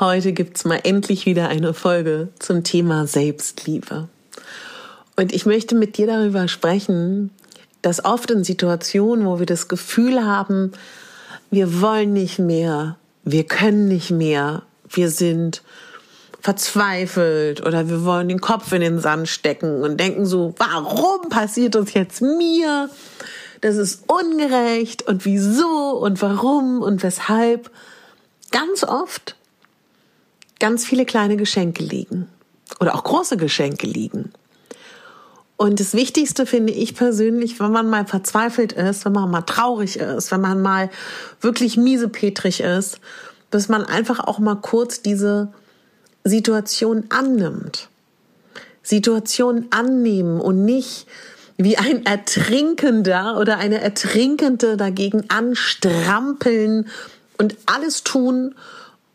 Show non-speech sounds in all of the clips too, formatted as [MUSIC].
Heute gibt es mal endlich wieder eine Folge zum Thema Selbstliebe. Und ich möchte mit dir darüber sprechen, dass oft in Situationen, wo wir das Gefühl haben, wir wollen nicht mehr, wir können nicht mehr, wir sind verzweifelt oder wir wollen den Kopf in den Sand stecken und denken so, warum passiert das jetzt mir? Das ist ungerecht und wieso und warum und weshalb. Ganz oft ganz viele kleine Geschenke liegen oder auch große Geschenke liegen. Und das Wichtigste finde ich persönlich, wenn man mal verzweifelt ist, wenn man mal traurig ist, wenn man mal wirklich miesepetrig ist, dass man einfach auch mal kurz diese Situation annimmt. Situation annehmen und nicht wie ein Ertrinkender oder eine Ertrinkende dagegen anstrampeln und alles tun,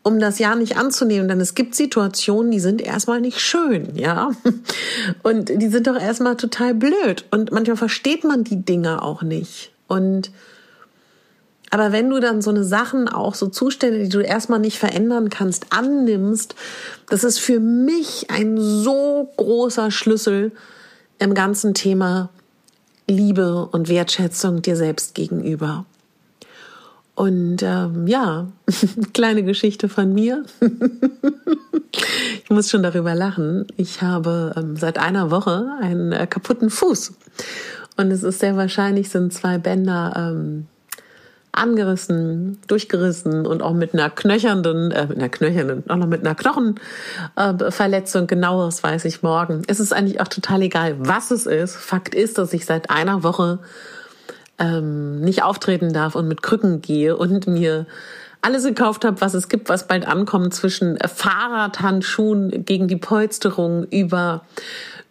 um das ja nicht anzunehmen. Denn es gibt Situationen, die sind erstmal nicht schön, ja. [LAUGHS] Und die sind doch erstmal total blöd. Und manchmal versteht man die Dinge auch nicht. Und aber wenn du dann so eine Sachen, auch so Zustände, die du erstmal nicht verändern kannst, annimmst, das ist für mich ein so großer Schlüssel im ganzen Thema Liebe und Wertschätzung dir selbst gegenüber. Und ähm, ja, [LAUGHS] kleine Geschichte von mir. [LAUGHS] ich muss schon darüber lachen. Ich habe ähm, seit einer Woche einen äh, kaputten Fuß. Und es ist sehr wahrscheinlich, sind zwei Bänder ähm, angerissen, durchgerissen und auch mit einer knöchernden, äh, mit einer knöchernden, auch noch mit einer Knochenverletzung. Äh, Genaueres weiß ich morgen. Es ist eigentlich auch total egal, was es ist. Fakt ist, dass ich seit einer Woche ähm, nicht auftreten darf und mit Krücken gehe und mir alles gekauft habe, was es gibt, was bald ankommt, zwischen Fahrradhandschuhen gegen die Polsterung über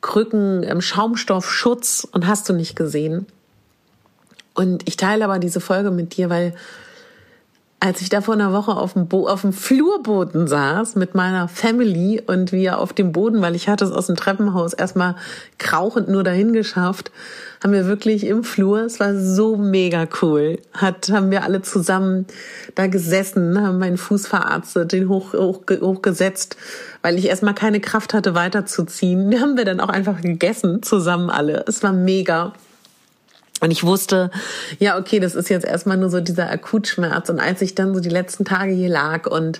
Krücken, ähm, Schaumstoffschutz und hast du nicht gesehen. Und ich teile aber diese Folge mit dir, weil als ich da vor einer Woche auf dem, Bo auf dem Flurboden saß mit meiner Family und wir auf dem Boden, weil ich hatte es aus dem Treppenhaus erstmal krauchend nur dahin geschafft, haben wir wirklich im Flur, es war so mega cool, hat, haben wir alle zusammen da gesessen, haben meinen Fuß verarztet, den hoch, hoch, hochgesetzt, weil ich erstmal keine Kraft hatte weiterzuziehen. [LAUGHS] Haben wir dann auch einfach gegessen, zusammen alle. Es war mega. Und ich wusste, ja, okay, das ist jetzt erstmal nur so dieser Akutschmerz. Und als ich dann so die letzten Tage hier lag und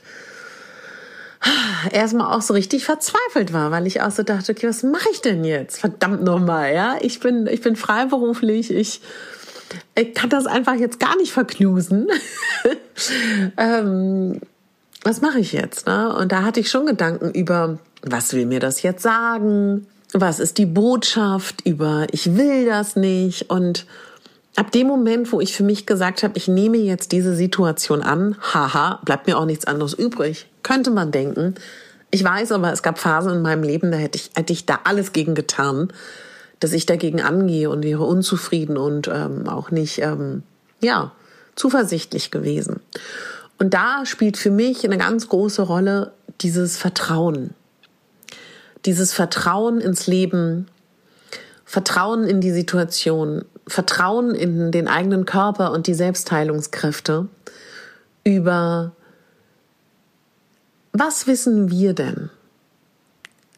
erstmal auch so richtig verzweifelt war, weil ich auch so dachte, okay, was mache ich denn jetzt? Verdammt nochmal, ja. Ich bin, ich bin freiberuflich, ich, ich kann das einfach jetzt gar nicht verknusen. [LAUGHS] ähm, was mache ich jetzt? Ne? Und da hatte ich schon Gedanken über, was will mir das jetzt sagen? Was ist die Botschaft über ich will das nicht und ab dem Moment, wo ich für mich gesagt habe, ich nehme jetzt diese Situation an, haha, bleibt mir auch nichts anderes übrig, könnte man denken. Ich weiß aber, es gab Phasen in meinem Leben, da hätte ich, hätte ich da alles gegen getan, dass ich dagegen angehe und wäre unzufrieden und ähm, auch nicht, ähm, ja, zuversichtlich gewesen. Und da spielt für mich eine ganz große Rolle dieses Vertrauen dieses Vertrauen ins Leben, Vertrauen in die Situation, Vertrauen in den eigenen Körper und die Selbstheilungskräfte über was wissen wir denn,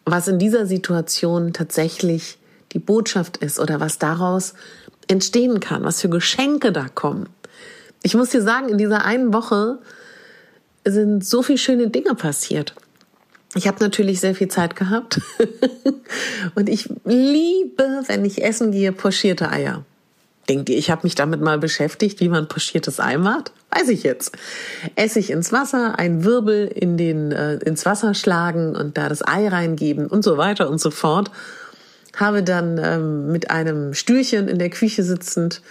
was in dieser Situation tatsächlich die Botschaft ist oder was daraus entstehen kann, was für Geschenke da kommen. Ich muss dir sagen, in dieser einen Woche sind so viele schöne Dinge passiert. Ich habe natürlich sehr viel Zeit gehabt [LAUGHS] und ich liebe, wenn ich essen gehe, pochierte Eier. Denkt ihr, ich habe mich damit mal beschäftigt, wie man pochiertes Ei macht? Weiß ich jetzt. Essig ins Wasser, ein Wirbel in den, äh, ins Wasser schlagen und da das Ei reingeben und so weiter und so fort. Habe dann ähm, mit einem Stühlchen in der Küche sitzend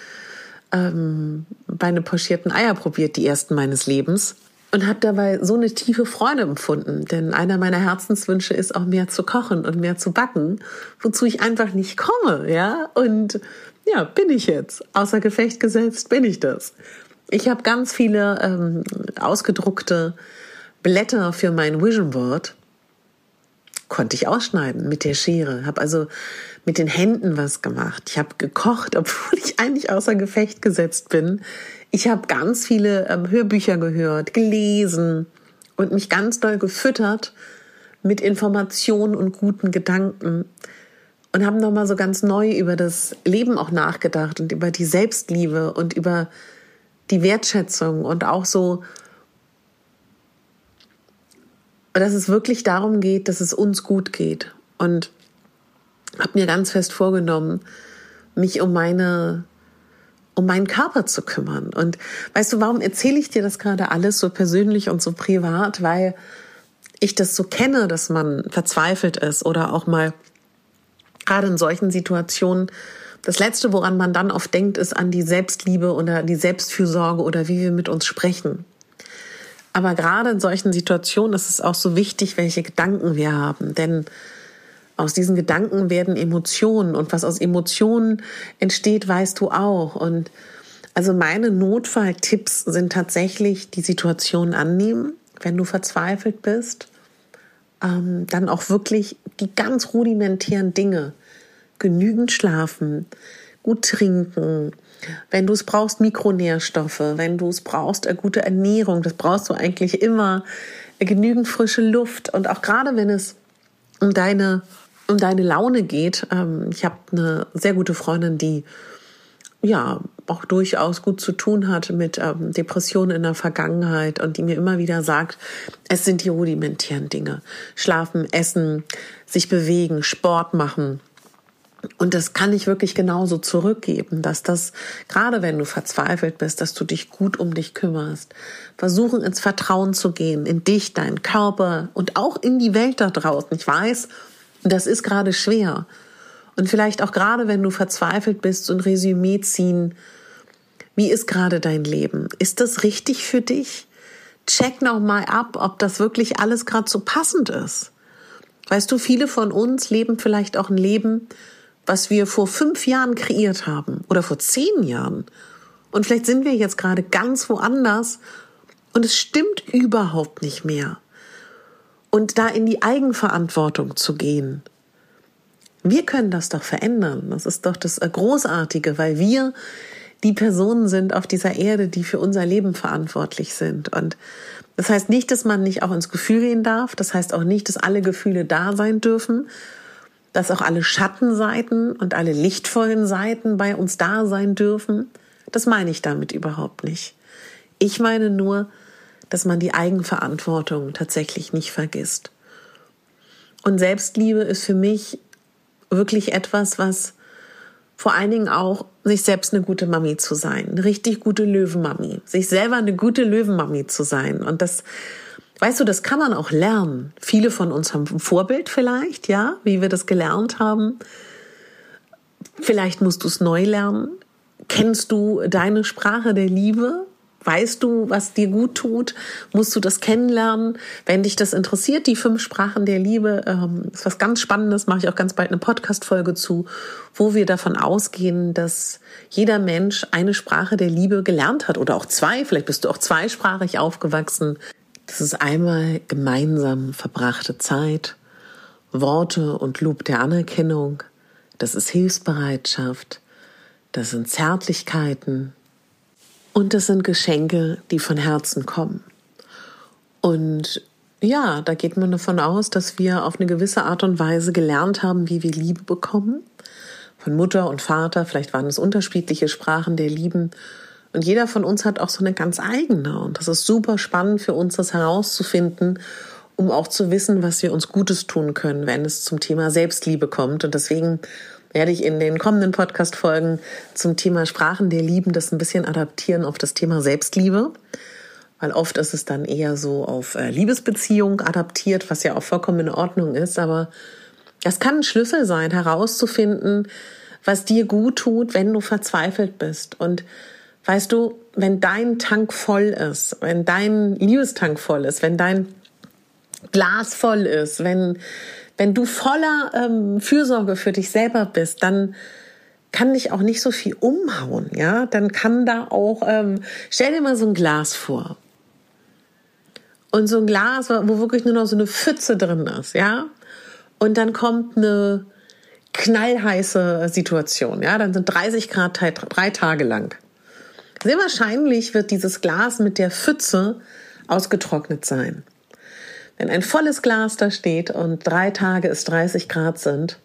ähm, meine pochierten Eier probiert, die ersten meines Lebens. Und habe dabei so eine tiefe Freude empfunden. Denn einer meiner Herzenswünsche ist auch mehr zu kochen und mehr zu backen, wozu ich einfach nicht komme, ja. Und ja, bin ich jetzt. Außer Gefecht gesetzt bin ich das. Ich habe ganz viele ähm, ausgedruckte Blätter für mein Vision Board. Konnte ich ausschneiden mit der Schere. Habe also mit den Händen was gemacht. Ich habe gekocht, [LAUGHS] obwohl ich eigentlich außer Gefecht gesetzt bin. Ich habe ganz viele ähm, Hörbücher gehört, gelesen und mich ganz doll gefüttert mit Informationen und guten Gedanken und haben nochmal so ganz neu über das Leben auch nachgedacht und über die Selbstliebe und über die Wertschätzung und auch so, dass es wirklich darum geht, dass es uns gut geht. Und habe mir ganz fest vorgenommen, mich um meine um meinen Körper zu kümmern. Und weißt du, warum erzähle ich dir das gerade alles so persönlich und so privat? Weil ich das so kenne, dass man verzweifelt ist oder auch mal gerade in solchen Situationen, das Letzte, woran man dann oft denkt, ist an die Selbstliebe oder die Selbstfürsorge oder wie wir mit uns sprechen. Aber gerade in solchen Situationen ist es auch so wichtig, welche Gedanken wir haben. Denn aus diesen Gedanken werden Emotionen und was aus Emotionen entsteht, weißt du auch. Und also meine Notfalltipps sind tatsächlich die Situation annehmen, wenn du verzweifelt bist. Ähm, dann auch wirklich die ganz rudimentären Dinge, genügend schlafen, gut trinken, wenn du es brauchst, Mikronährstoffe, wenn du es brauchst, eine gute Ernährung, das brauchst du eigentlich immer, genügend frische Luft. Und auch gerade wenn es um deine um deine Laune geht. Ähm, ich habe eine sehr gute Freundin, die ja auch durchaus gut zu tun hat mit ähm, Depressionen in der Vergangenheit und die mir immer wieder sagt, es sind die rudimentären Dinge. Schlafen, essen, sich bewegen, Sport machen. Und das kann ich wirklich genauso zurückgeben, dass das, gerade wenn du verzweifelt bist, dass du dich gut um dich kümmerst. Versuchen ins Vertrauen zu gehen, in dich, deinen Körper und auch in die Welt da draußen. Ich weiß, das ist gerade schwer. Und vielleicht auch gerade, wenn du verzweifelt bist, so ein Resümee ziehen. Wie ist gerade dein Leben? Ist das richtig für dich? Check noch mal ab, ob das wirklich alles gerade so passend ist. Weißt du, viele von uns leben vielleicht auch ein Leben, was wir vor fünf Jahren kreiert haben oder vor zehn Jahren. Und vielleicht sind wir jetzt gerade ganz woanders und es stimmt überhaupt nicht mehr. Und da in die Eigenverantwortung zu gehen wir können das doch verändern. Das ist doch das Großartige, weil wir die Personen sind auf dieser Erde, die für unser Leben verantwortlich sind. Und das heißt nicht, dass man nicht auch ins Gefühl gehen darf. Das heißt auch nicht, dass alle Gefühle da sein dürfen. Dass auch alle Schattenseiten und alle lichtvollen Seiten bei uns da sein dürfen. Das meine ich damit überhaupt nicht. Ich meine nur, dass man die Eigenverantwortung tatsächlich nicht vergisst. Und Selbstliebe ist für mich wirklich etwas, was vor allen Dingen auch sich selbst eine gute Mami zu sein, eine richtig gute Löwenmami, sich selber eine gute Löwenmami zu sein. Und das, weißt du, das kann man auch lernen. Viele von uns haben ein Vorbild vielleicht, ja, wie wir das gelernt haben. Vielleicht musst du es neu lernen. Kennst du deine Sprache der Liebe? Weißt du, was dir gut tut? Musst du das kennenlernen? Wenn dich das interessiert, die fünf Sprachen der Liebe, ähm, ist was ganz Spannendes, mache ich auch ganz bald eine Podcast-Folge zu, wo wir davon ausgehen, dass jeder Mensch eine Sprache der Liebe gelernt hat oder auch zwei. Vielleicht bist du auch zweisprachig aufgewachsen. Das ist einmal gemeinsam verbrachte Zeit, Worte und Lob der Anerkennung. Das ist Hilfsbereitschaft. Das sind Zärtlichkeiten, und das sind Geschenke, die von Herzen kommen. Und ja, da geht man davon aus, dass wir auf eine gewisse Art und Weise gelernt haben, wie wir Liebe bekommen. Von Mutter und Vater, vielleicht waren es unterschiedliche Sprachen der Lieben. Und jeder von uns hat auch so eine ganz eigene. Und das ist super spannend für uns, das herauszufinden, um auch zu wissen, was wir uns Gutes tun können, wenn es zum Thema Selbstliebe kommt. Und deswegen werde ich in den kommenden Podcast-Folgen zum Thema Sprachen der Lieben das ein bisschen adaptieren auf das Thema Selbstliebe. Weil oft ist es dann eher so auf äh, Liebesbeziehung adaptiert, was ja auch vollkommen in Ordnung ist. Aber das kann ein Schlüssel sein, herauszufinden, was dir gut tut, wenn du verzweifelt bist. Und Weißt du, wenn dein Tank voll ist, wenn dein Liebestank voll ist, wenn dein Glas voll ist, wenn, wenn du voller ähm, Fürsorge für dich selber bist, dann kann dich auch nicht so viel umhauen, ja? Dann kann da auch, ähm, stell dir mal so ein Glas vor. Und so ein Glas, wo wirklich nur noch so eine Pfütze drin ist, ja? Und dann kommt eine knallheiße Situation, ja? Dann sind 30 Grad drei Tage lang. Sehr wahrscheinlich wird dieses Glas mit der Pfütze ausgetrocknet sein. Wenn ein volles Glas da steht und drei Tage es 30 Grad sind,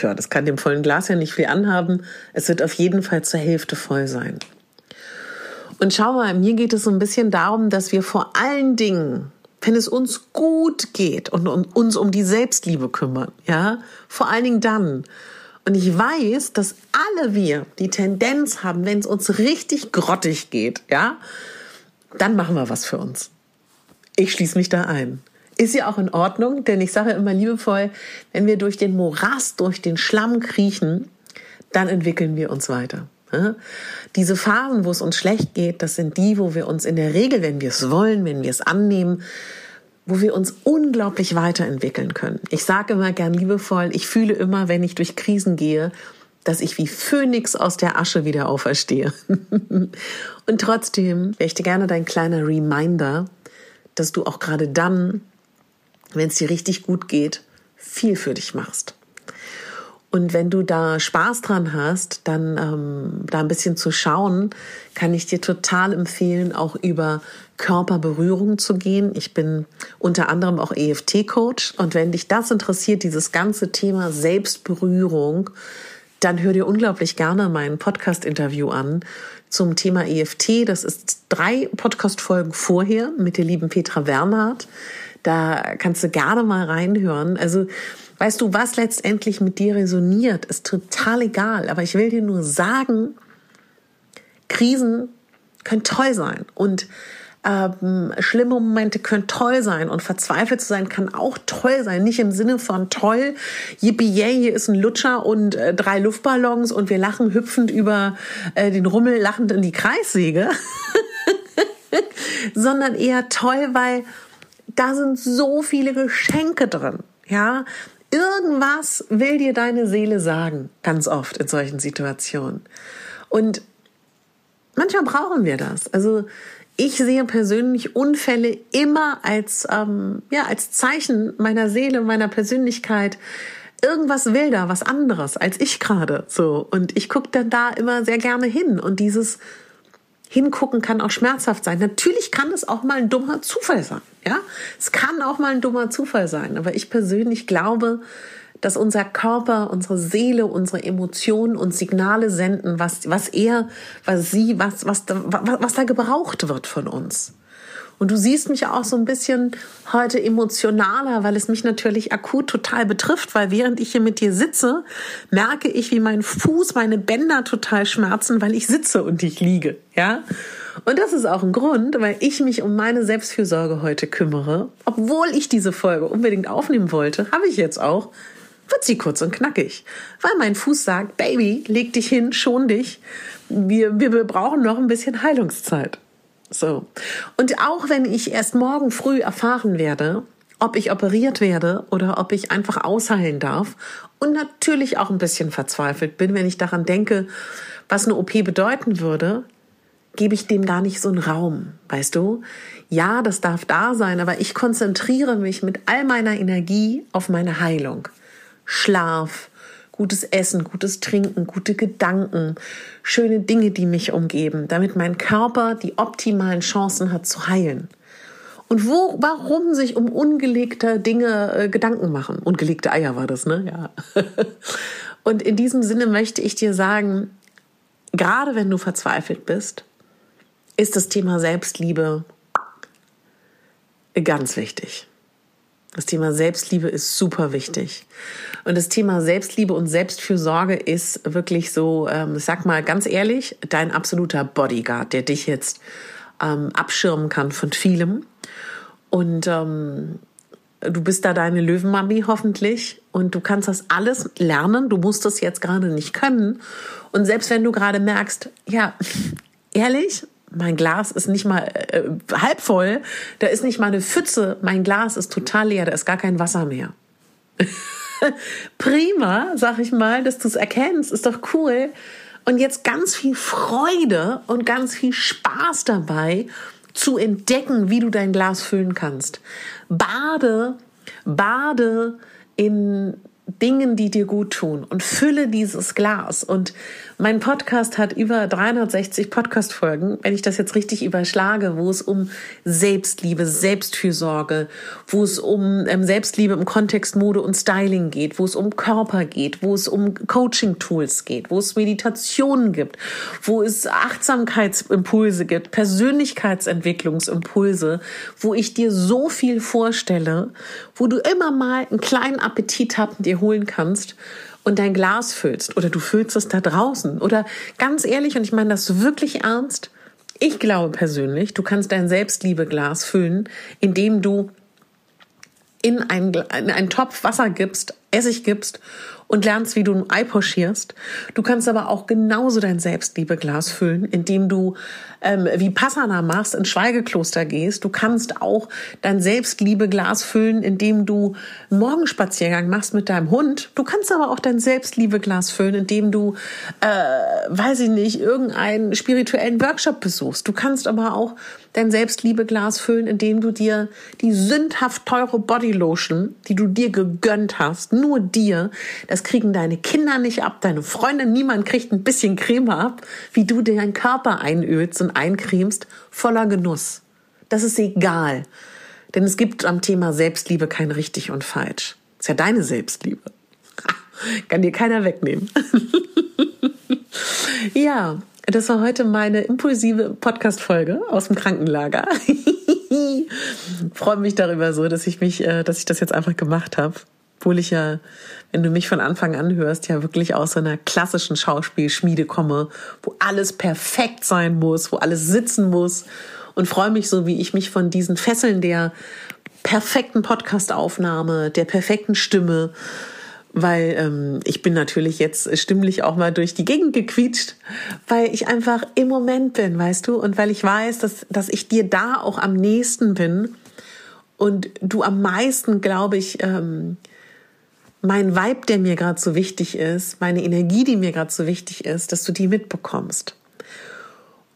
ja, das kann dem vollen Glas ja nicht viel anhaben. Es wird auf jeden Fall zur Hälfte voll sein. Und schau mal, mir geht es so ein bisschen darum, dass wir vor allen Dingen, wenn es uns gut geht und uns um die Selbstliebe kümmern, ja, vor allen Dingen dann. Und ich weiß, dass alle wir die Tendenz haben, wenn es uns richtig grottig geht, ja, dann machen wir was für uns. Ich schließe mich da ein. Ist ja auch in Ordnung, denn ich sage immer liebevoll, wenn wir durch den Morast, durch den Schlamm kriechen, dann entwickeln wir uns weiter. Diese Phasen, wo es uns schlecht geht, das sind die, wo wir uns in der Regel, wenn wir es wollen, wenn wir es annehmen, wo wir uns unglaublich weiterentwickeln können. Ich sage immer gern liebevoll, ich fühle immer, wenn ich durch Krisen gehe, dass ich wie Phönix aus der Asche wieder auferstehe. [LAUGHS] Und trotzdem dir gerne dein kleiner Reminder, dass du auch gerade dann wenn es dir richtig gut geht, viel für dich machst. Und wenn du da Spaß dran hast, dann ähm, da ein bisschen zu schauen, kann ich dir total empfehlen, auch über Körperberührung zu gehen. Ich bin unter anderem auch EFT-Coach. Und wenn dich das interessiert, dieses ganze Thema Selbstberührung, dann hör dir unglaublich gerne mein Podcast-Interview an zum Thema EFT. Das ist drei Podcast-Folgen vorher mit der lieben Petra Wernhardt. Da kannst du gerne mal reinhören. Also, weißt du, was letztendlich mit dir resoniert, ist total egal. Aber ich will dir nur sagen, Krisen können toll sein und ähm, schlimme Momente können toll sein und verzweifelt zu sein kann auch toll sein. Nicht im Sinne von toll, yippie yay, hier ist ein Lutscher und äh, drei Luftballons und wir lachen hüpfend über äh, den Rummel lachend in die Kreissäge, [LAUGHS] sondern eher toll, weil da sind so viele Geschenke drin, ja. Irgendwas will dir deine Seele sagen, ganz oft in solchen Situationen. Und manchmal brauchen wir das. Also ich sehe persönlich Unfälle immer als, ähm, ja, als Zeichen meiner Seele, meiner Persönlichkeit. Irgendwas will da, was anderes als ich gerade. So. Und ich gucke dann da immer sehr gerne hin. Und dieses Hingucken kann auch schmerzhaft sein. Natürlich kann es auch mal ein dummer Zufall sein. Ja, es kann auch mal ein dummer Zufall sein. Aber ich persönlich glaube, dass unser Körper, unsere Seele, unsere Emotionen und Signale senden, was, was er, was sie, was, was, was, was da gebraucht wird von uns. Und du siehst mich auch so ein bisschen heute emotionaler, weil es mich natürlich akut total betrifft, weil während ich hier mit dir sitze, merke ich, wie mein Fuß, meine Bänder total schmerzen, weil ich sitze und ich liege, ja? Und das ist auch ein Grund, weil ich mich um meine Selbstfürsorge heute kümmere. Obwohl ich diese Folge unbedingt aufnehmen wollte, habe ich jetzt auch. Wird sie kurz und knackig. Weil mein Fuß sagt, Baby, leg dich hin, schon dich. Wir, wir, wir brauchen noch ein bisschen Heilungszeit. So. Und auch wenn ich erst morgen früh erfahren werde, ob ich operiert werde oder ob ich einfach ausheilen darf und natürlich auch ein bisschen verzweifelt bin, wenn ich daran denke, was eine OP bedeuten würde, gebe ich dem gar nicht so einen Raum, weißt du? Ja, das darf da sein, aber ich konzentriere mich mit all meiner Energie auf meine Heilung. Schlaf, gutes Essen, gutes Trinken, gute Gedanken, schöne Dinge, die mich umgeben, damit mein Körper die optimalen Chancen hat zu heilen. Und wo, warum sich um ungelegte Dinge äh, Gedanken machen? Ungelegte Eier war das, ne? Ja. [LAUGHS] Und in diesem Sinne möchte ich dir sagen, gerade wenn du verzweifelt bist, ist das Thema Selbstliebe ganz wichtig. Das Thema Selbstliebe ist super wichtig. Und das Thema Selbstliebe und Selbstfürsorge ist wirklich so, ähm, sag mal ganz ehrlich, dein absoluter Bodyguard, der dich jetzt ähm, abschirmen kann von vielem. Und ähm, du bist da deine Löwenmami hoffentlich und du kannst das alles lernen. Du musst das jetzt gerade nicht können. Und selbst wenn du gerade merkst, ja, [LAUGHS] ehrlich, mein Glas ist nicht mal äh, halb voll, da ist nicht mal eine Pfütze, mein Glas ist total leer, da ist gar kein Wasser mehr. [LAUGHS] Prima, sag ich mal, dass du es erkennst, ist doch cool. Und jetzt ganz viel Freude und ganz viel Spaß dabei zu entdecken, wie du dein Glas füllen kannst. Bade, bade in Dingen, die dir gut tun und fülle dieses Glas. Und mein Podcast hat über 360 Podcast-Folgen, wenn ich das jetzt richtig überschlage, wo es um Selbstliebe, Selbstfürsorge, wo es um ähm, Selbstliebe im Kontext Mode und Styling geht, wo es um Körper geht, wo es um Coaching-Tools geht, wo es Meditationen gibt, wo es Achtsamkeitsimpulse gibt, Persönlichkeitsentwicklungsimpulse, wo ich dir so viel vorstelle, wo du immer mal einen kleinen Appetit haben dir holen kannst und dein Glas füllst oder du füllst es da draußen oder ganz ehrlich und ich meine das wirklich ernst. Ich glaube persönlich, du kannst dein Selbstliebeglas füllen, indem du in einen, in einen Topf Wasser gibst, Essig gibst und lernst, wie du ein Ei pochierst. Du kannst aber auch genauso dein Selbstliebeglas füllen, indem du ähm, wie Passana machst, ins Schweigekloster gehst. Du kannst auch dein Selbstliebeglas füllen, indem du Morgenspaziergang machst mit deinem Hund. Du kannst aber auch dein Selbstliebeglas füllen, indem du, äh, weiß ich nicht, irgendeinen spirituellen Workshop besuchst. Du kannst aber auch dein Selbstliebeglas füllen, indem du dir die sündhaft teure Bodylotion, die du dir gegönnt hast, nur dir, das kriegen deine Kinder nicht ab, deine Freunde, niemand kriegt ein bisschen Creme ab, wie du deinen Körper einölst und eincremst, voller Genuss. Das ist egal. Denn es gibt am Thema Selbstliebe kein richtig und falsch. Ist ja deine Selbstliebe. [LAUGHS] Kann dir keiner wegnehmen. [LAUGHS] ja, das war heute meine impulsive Podcast-Folge aus dem Krankenlager. [LAUGHS] Freue mich darüber so, dass ich mich, äh, dass ich das jetzt einfach gemacht habe. Obwohl ich ja, wenn du mich von Anfang an hörst, ja wirklich aus einer klassischen Schauspielschmiede komme, wo alles perfekt sein muss, wo alles sitzen muss und freue mich so, wie ich mich von diesen Fesseln der perfekten Podcastaufnahme, der perfekten Stimme, weil ähm, ich bin natürlich jetzt stimmlich auch mal durch die Gegend gequietscht, weil ich einfach im Moment bin, weißt du, und weil ich weiß, dass, dass ich dir da auch am nächsten bin und du am meisten, glaube ich, ähm, mein Vibe, der mir gerade so wichtig ist, meine Energie, die mir gerade so wichtig ist, dass du die mitbekommst.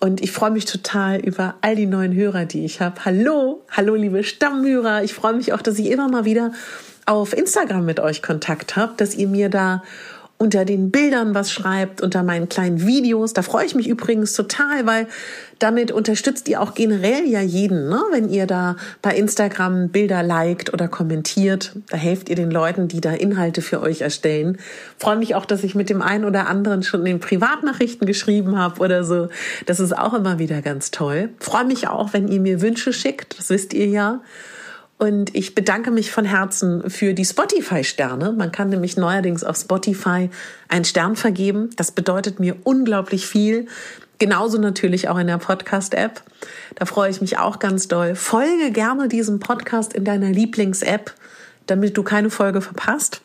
Und ich freue mich total über all die neuen Hörer, die ich habe. Hallo, hallo liebe Stammhörer. Ich freue mich auch, dass ich immer mal wieder auf Instagram mit euch Kontakt habt, dass ihr mir da unter den Bildern was schreibt, unter meinen kleinen Videos. Da freue ich mich übrigens total, weil damit unterstützt ihr auch generell ja jeden, ne? wenn ihr da bei Instagram Bilder liked oder kommentiert. Da helft ihr den Leuten, die da Inhalte für euch erstellen. Freue mich auch, dass ich mit dem einen oder anderen schon in Privatnachrichten geschrieben habe oder so. Das ist auch immer wieder ganz toll. Freue mich auch, wenn ihr mir Wünsche schickt. Das wisst ihr ja. Und ich bedanke mich von Herzen für die Spotify-Sterne. Man kann nämlich neuerdings auf Spotify einen Stern vergeben. Das bedeutet mir unglaublich viel. Genauso natürlich auch in der Podcast-App. Da freue ich mich auch ganz doll. Folge gerne diesem Podcast in deiner Lieblings-App, damit du keine Folge verpasst.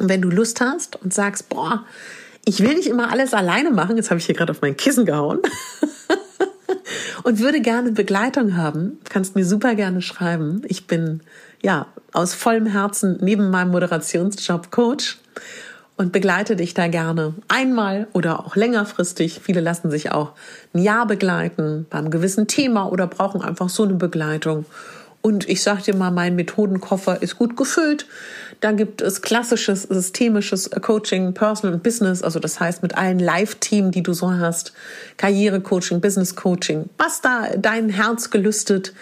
Und wenn du Lust hast und sagst, boah, ich will nicht immer alles alleine machen, jetzt habe ich hier gerade auf mein Kissen gehauen. [LAUGHS] [LAUGHS] und würde gerne Begleitung haben, kannst mir super gerne schreiben. Ich bin ja aus vollem Herzen neben meinem Moderationsjob Coach und begleite dich da gerne einmal oder auch längerfristig. Viele lassen sich auch ein Jahr begleiten beim gewissen Thema oder brauchen einfach so eine Begleitung. Und ich sag dir mal, mein Methodenkoffer ist gut gefüllt. Da gibt es klassisches, systemisches Coaching, Personal und Business, also das heißt mit allen Live-Team, die du so hast, Karriere-Coaching, Business-Coaching, was da dein Herz gelüstet.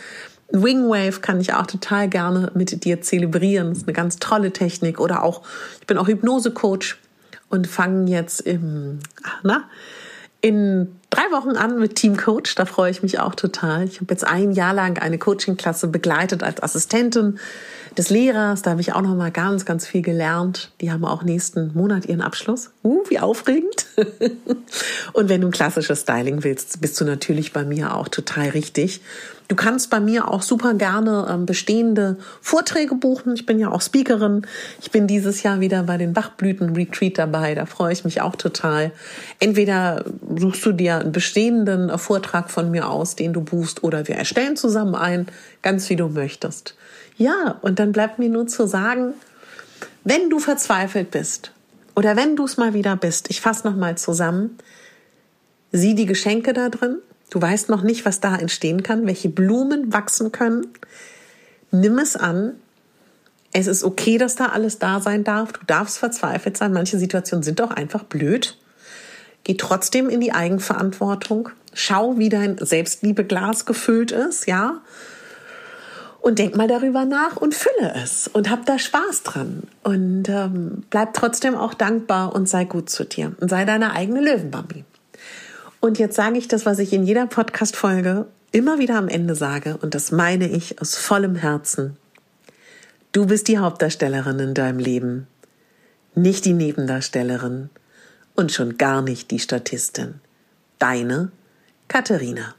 Wingwave kann ich auch total gerne mit dir zelebrieren. Das ist eine ganz tolle Technik. Oder auch, ich bin auch Hypnose-Coach und fange jetzt im, na, in drei Wochen an mit Team Coach. Da freue ich mich auch total. Ich habe jetzt ein Jahr lang eine Coaching-Klasse begleitet als Assistentin des Lehrers. Da habe ich auch noch mal ganz, ganz viel gelernt. Die haben auch nächsten Monat ihren Abschluss. Uh, wie aufregend. [LAUGHS] und wenn du ein klassisches Styling willst, bist du natürlich bei mir auch total richtig. Du kannst bei mir auch super gerne ähm, bestehende Vorträge buchen. Ich bin ja auch Speakerin. Ich bin dieses Jahr wieder bei den Bachblüten Retreat dabei. Da freue ich mich auch total. Entweder suchst du dir bestehenden Vortrag von mir aus, den du buchst, oder wir erstellen zusammen einen, ganz wie du möchtest. Ja, und dann bleibt mir nur zu sagen, wenn du verzweifelt bist oder wenn du es mal wieder bist, ich fasse noch mal zusammen, sieh die Geschenke da drin, Du weißt noch nicht, was da entstehen kann, welche Blumen wachsen können. Nimm es an. Es ist okay, dass da alles da sein darf. Du darfst verzweifelt sein. Manche Situationen sind auch einfach blöd. Geh trotzdem in die Eigenverantwortung. Schau, wie dein Selbstliebeglas gefüllt ist, ja. Und denk mal darüber nach und fülle es und hab da Spaß dran. Und ähm, bleib trotzdem auch dankbar und sei gut zu dir. Und sei deine eigene Löwenbambi. Und jetzt sage ich das, was ich in jeder Podcast-Folge immer wieder am Ende sage, und das meine ich aus vollem Herzen. Du bist die Hauptdarstellerin in deinem Leben, nicht die Nebendarstellerin und schon gar nicht die Statistin. Deine Katharina.